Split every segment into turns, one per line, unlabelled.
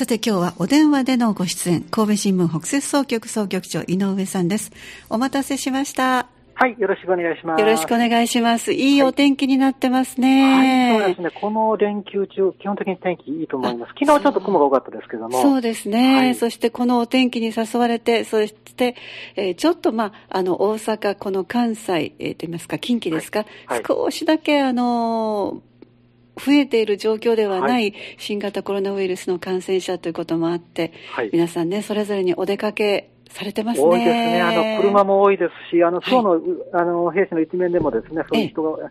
さて今日はお電話でのご出演、神戸新聞北摂総局総局長井上さんです。お待たせしました。
はい、よろしくお願いします。
よろしくお願いします。いいお天気になってますね。
はい、そうですね。この連休中、基本的に天気いいと思います。昨日ちょっと雲が多かったですけども。
そうですね。はい、そしてこのお天気に誘われて、そして、えー、ちょっとまあ、あの、大阪、この関西、えー、と言いますか、近畿ですか、はい、少しだけあの増えている状況ではない新型コロナウイルスの感染者ということもあって、はい、皆さんね、それぞれにお出かけされてますね。
多いですね。あの、車も多いですし、あの、今日の、はい、あの、兵士の一面でもですね、そういう人が、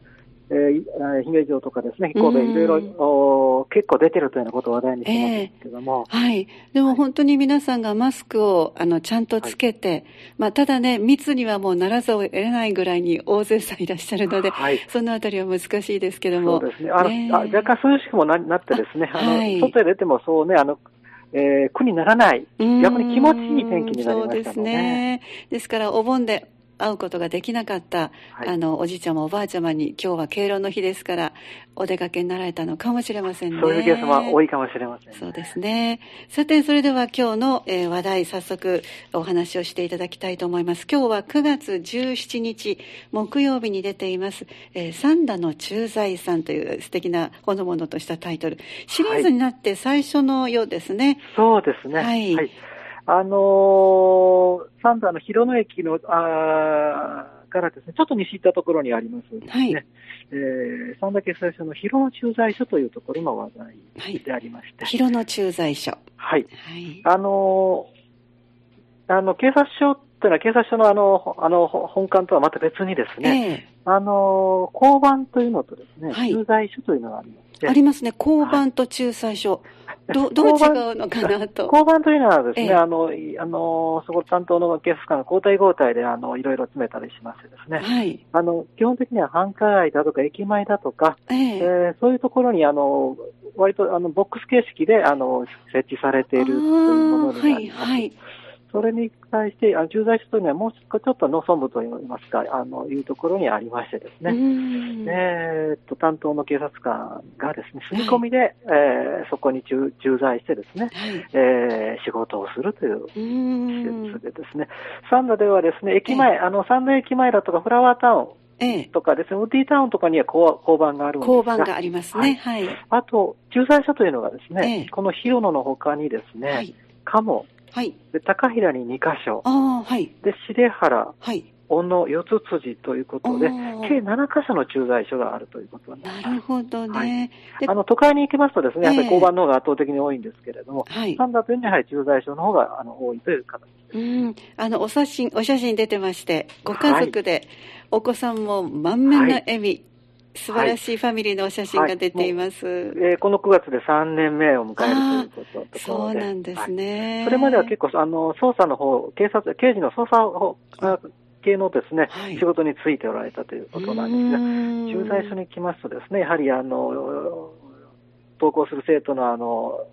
えー、姫路城とかですね、神戸、いろいろ結構出てるというようなことを話題にしてますけども、
えー、はい。でも本当に皆さんがマスクをあのちゃんとつけて、はい、まあ、ただね、密にはもうならざるを得ないぐらいに 大勢さんいらっしゃるので、はい、そのあたりは難しいですけども。
そうですね。あの、ね、あ若干涼しくもななってですね、あの、はい、外へ出てもそうね、あの、えー、苦にならない、逆に気持ちいい天気になりましたね。そうですね。
ですから、お盆で会うことができなかった、はい、あのおじいちゃまおばあちゃまに今日は敬老の日ですからお出かけになられたのかもしれませんね。
そういうケースも多いかもしれません、ね、
そうですね。さてそれでは今日の、えー、話題早速お話をしていただきたいと思います。今日は9月17日木曜日に出ています「えー、三田の駐在さん」という素敵なほのぼのとしたタイトル。シリーズになって最初のようですね、はい、
そうですね。はい、はいあのー、三田の広野駅の、あからですね、ちょっと西行ったところにありますね、はい、えー、三田警察署の広野駐在所というところの話題でありまして。はい、
広野駐在所。
はい。はい、あのー、あの、警察署っていうのは警察署のあの、あの、本館とはまた別にですね、えー、あのー、交番というのとですね、はい、駐在所というのがありまして。
ありますね、交番と駐在所。どどう違うのかなと。
交番というのはですね、ええ、あの、あの、そこ担当の警察官が交代交代で、あの、いろいろ詰めたりしましてですね。はい。あの、基本的には繁華街だとか駅前だとか、えええー、そういうところに、あの、割と、あの、ボックス形式で、あの、設置されているというものになります。はい、はい。それに対して、あ駐在所というのはもうちょっと農村部といいますか、あの、いうところにありましてですね、えー、っと、担当の警察官がですね、住み込みで、はい、えー、そこに駐在してですね、はい、えー、仕事をするという施設でですね、サンダではですね、駅前、あの、サンダ駅前だとかフラワータウン、ええ、とかですね、ウッディタウンとかには交番があるんですが
交番がありますね。はい。
あと、駐在所というのがですね、ええ、この広野の他にですね、はい、鴨、はい。で、高平に2箇所。ああ、はい。で、重原。はい。小野四つ辻ということで、計7箇所の駐在所があるということ
ななるほどね。
はい、あの、都会に行きますとですね、やっぱり交番の方が圧倒的に多いんですけれども、はい。三田というのはやはり駐在所の方があの多いという形です。うん。
あの、お写真、お写真出てまして、ご家族で、お子さんも満面の笑み、素晴らしいファミリーのお写真が出ています。はいはい、え
ー、この9月で3年目を迎えるということ
そうなんですね、
はい、それまでは結構、あの、捜査の方、警察、刑事の捜査系のですね、はい、仕事についておられたということなんですが、駐在所に来ますとですね、やはりあの、登校する生徒のあの、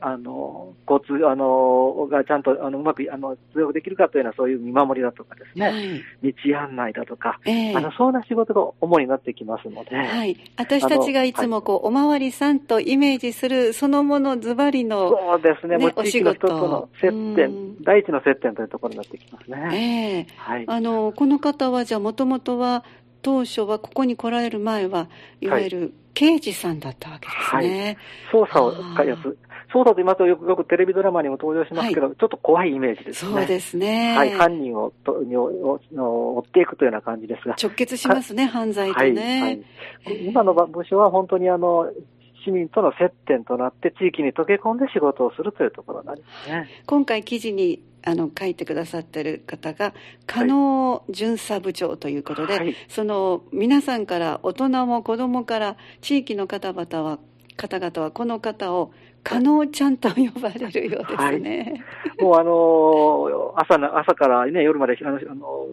あの、交通、あの、がちゃんと、あの、うまく、あの、通用できるかというのは、そういう見守りだとかですね、はい、道案内だとか、えー、あの、そんな仕事が主になってきますので。
はい。私たちがいつも、こう、おまわりさんとイメージする、そのものズバリの、
そうですね、ねもう地域の人との接点、第一の接点というところになってきます
ね。ええー、はい。あの、この方は、じゃあ、もともとは、当初はここに来られる前は、いわゆる刑事さんだったわけですね。
はい、捜査をやつ、そうだと言いますとよくよくテレビドラマにも登場しますけど、はい、ちょっと怖いイメージですね。
そうですね。
はい、犯人をとにを追っていくというような感じですが。
直結しますね、犯罪とね。はい、はい、
今の部署は本当にあの、市民との接点となって地域に溶け込んで仕事をするというところになりますね。
今回記事にあの書いてくださってる方が加納巡査部長ということで、はい、その皆さんから大人も子供から地域の方々は方々はこの方を加納ちゃんと呼ばれるようですね。
はい、もうあの朝な朝からね夜まであのあの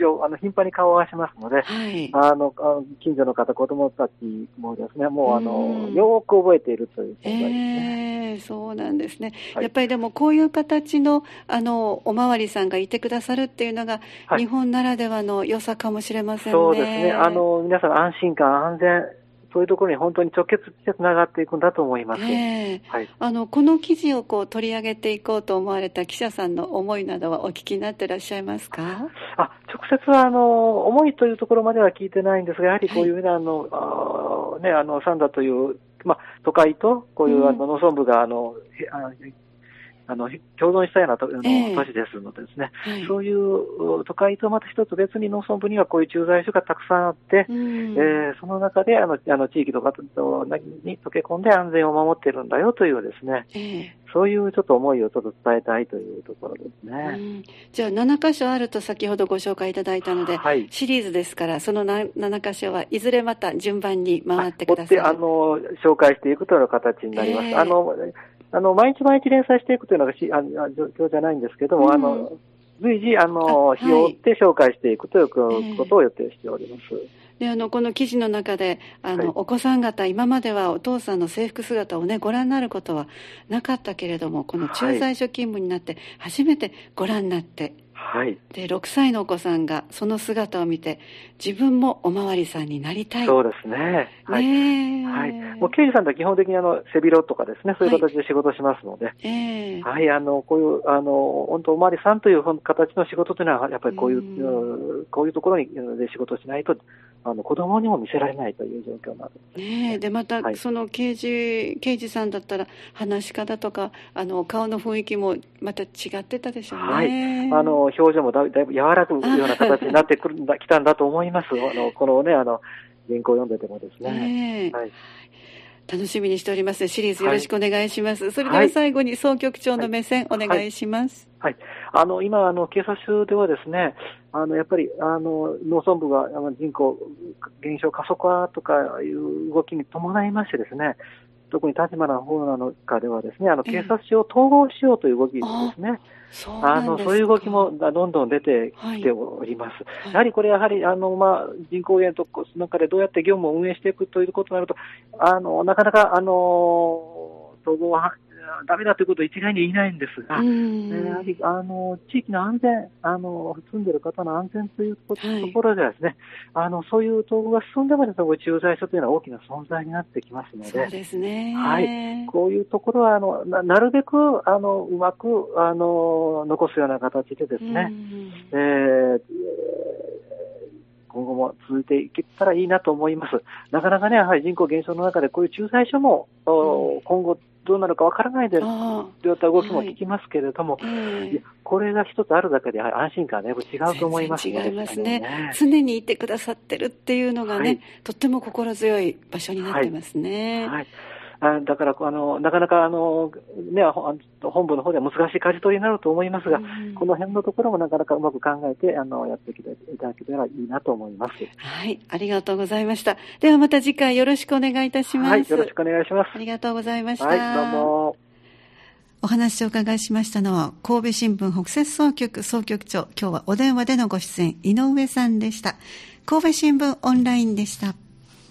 一応あの頻繁に顔を合わしますので、はい、あの近所の方子供たちもですねもうあのよく覚えているという
存在ですね。えー、そうなんですね、はい、やっぱりでもこういう形のあのおまわりさんがいてくださるっていうのが、日本ならではの良さかもしれませんね。
そうですね。あの皆さん安心感安全そういうところに本当に直結してつながっていくんだと思います。
えー、はい、あのこの記事をこう取り上げていこうと思われた記者さんの思いなどはお聞きになっていらっしゃいますか？
あ直接はあの思いというところまでは聞いてないんですが、やはりこういう、ね、はい、あのあね、あのサンダという、まあ、都会とこういうあの農村部があの、うんあの共存したような都,、の都市ですのでですね、はい、そういう都会とまた一つ別に農村部にはこういう駐在所がたくさんあって、うん、えー、その中であのあの地域とかとに溶け込んで安全を守っているんだよというですね、えー、そういうちょっと思いをちょっと伝えたいというところですね。うん、
じゃあ7箇所あると先ほどご紹介いただいたので、はい、シリーズですからその7箇所はいずれまた順番に回ってください。
あの紹介していくという形になります。えー、あのあの、毎日毎日連載していくというのがしあ状況じゃないんですけども、うん、あの、随時、あの、日を追って紹介していくということを予定しております。
であのこの記事の中であの、はい、お子さん方、今まではお父さんの制服姿を、ね、ご覧になることはなかったけれども、この駐在所勤務になって、初めてご覧になって、はい、で6歳のお子さんがその姿を見て自分もおまわりさんになりたい。
そうですね。はい、はい、もう刑事さんとは基本的にあの背広とかですねそういう形で仕事しますので、はい、え。ー、はい、あのこういうあの本当おまわりさんという形の仕事というのはやっぱりこういう、うこういうところにで仕事しないとあの子供にも見せられないという状況なんです、
ね、でまた、はい、その刑事刑事さんだったら話し方とかあの顔の雰囲気もまた違ってたでしょうね。はい、
あの表情もだだいぶ柔らくような形になってくるんだきたんだと思います。あのこのねあの原稿を読んでてもですね。はい
楽しみにしておりますシリーズよろしくお願いします。はい、それでは最後に総局長の目線、お願いします。
はい。あの、今、あの、警察署ではですね、あの、やっぱり、あの、農村部が人口減少加速化とかいう動きに伴いましてですね、特に立花の方なのかではですね、あの、警察署を統合しようという動きですね。そうあのそういう動きもどんどん出てきております。はい、やはりこれ、やはりあの、まあ、人口減と中でどうやって業務を運営していくということになると、あのなかなかあの統合はダメだということを一概に言いないんですが、やはりあの地域の安全、あの住んでいる方の安全というところではですね、はい、あのそういう統合が進んでまで駐在所というのは大きな存在になってきますので、
そうですね。
はい。こういうところはあのななるべくあのうまくあの残すような形でですね、えー今後も続いていけたらいいなと思います。なかなかね、やはり人口減少の中でこういう駐在所も、うん、今後どうなるかわからないで、そういった動きも聞きますけれども、はい、これが一つあるだけで安心感は、ね、違うと思います
ね。違いますね、ね、常にいてくださってるっていうのがね、はい、とっても心強い場所になってますね。はい
だからあの、なかなかあの、ね、本部の方では難しい舵取りになると思いますが、うん、この辺のところもなかなかうまく考えてあのやっていただけたらいいなと思います。
はい、ありがとうございました。ではまた次回よろしくお願いいたします。はい、
よろしくお願いします。
ありがとうございました。
はい、どうも。
お話をお伺いしましたのは、神戸新聞北摂総局総局長、今日はお電話でのご出演、井上さんでした。神戸新聞オンラインでした。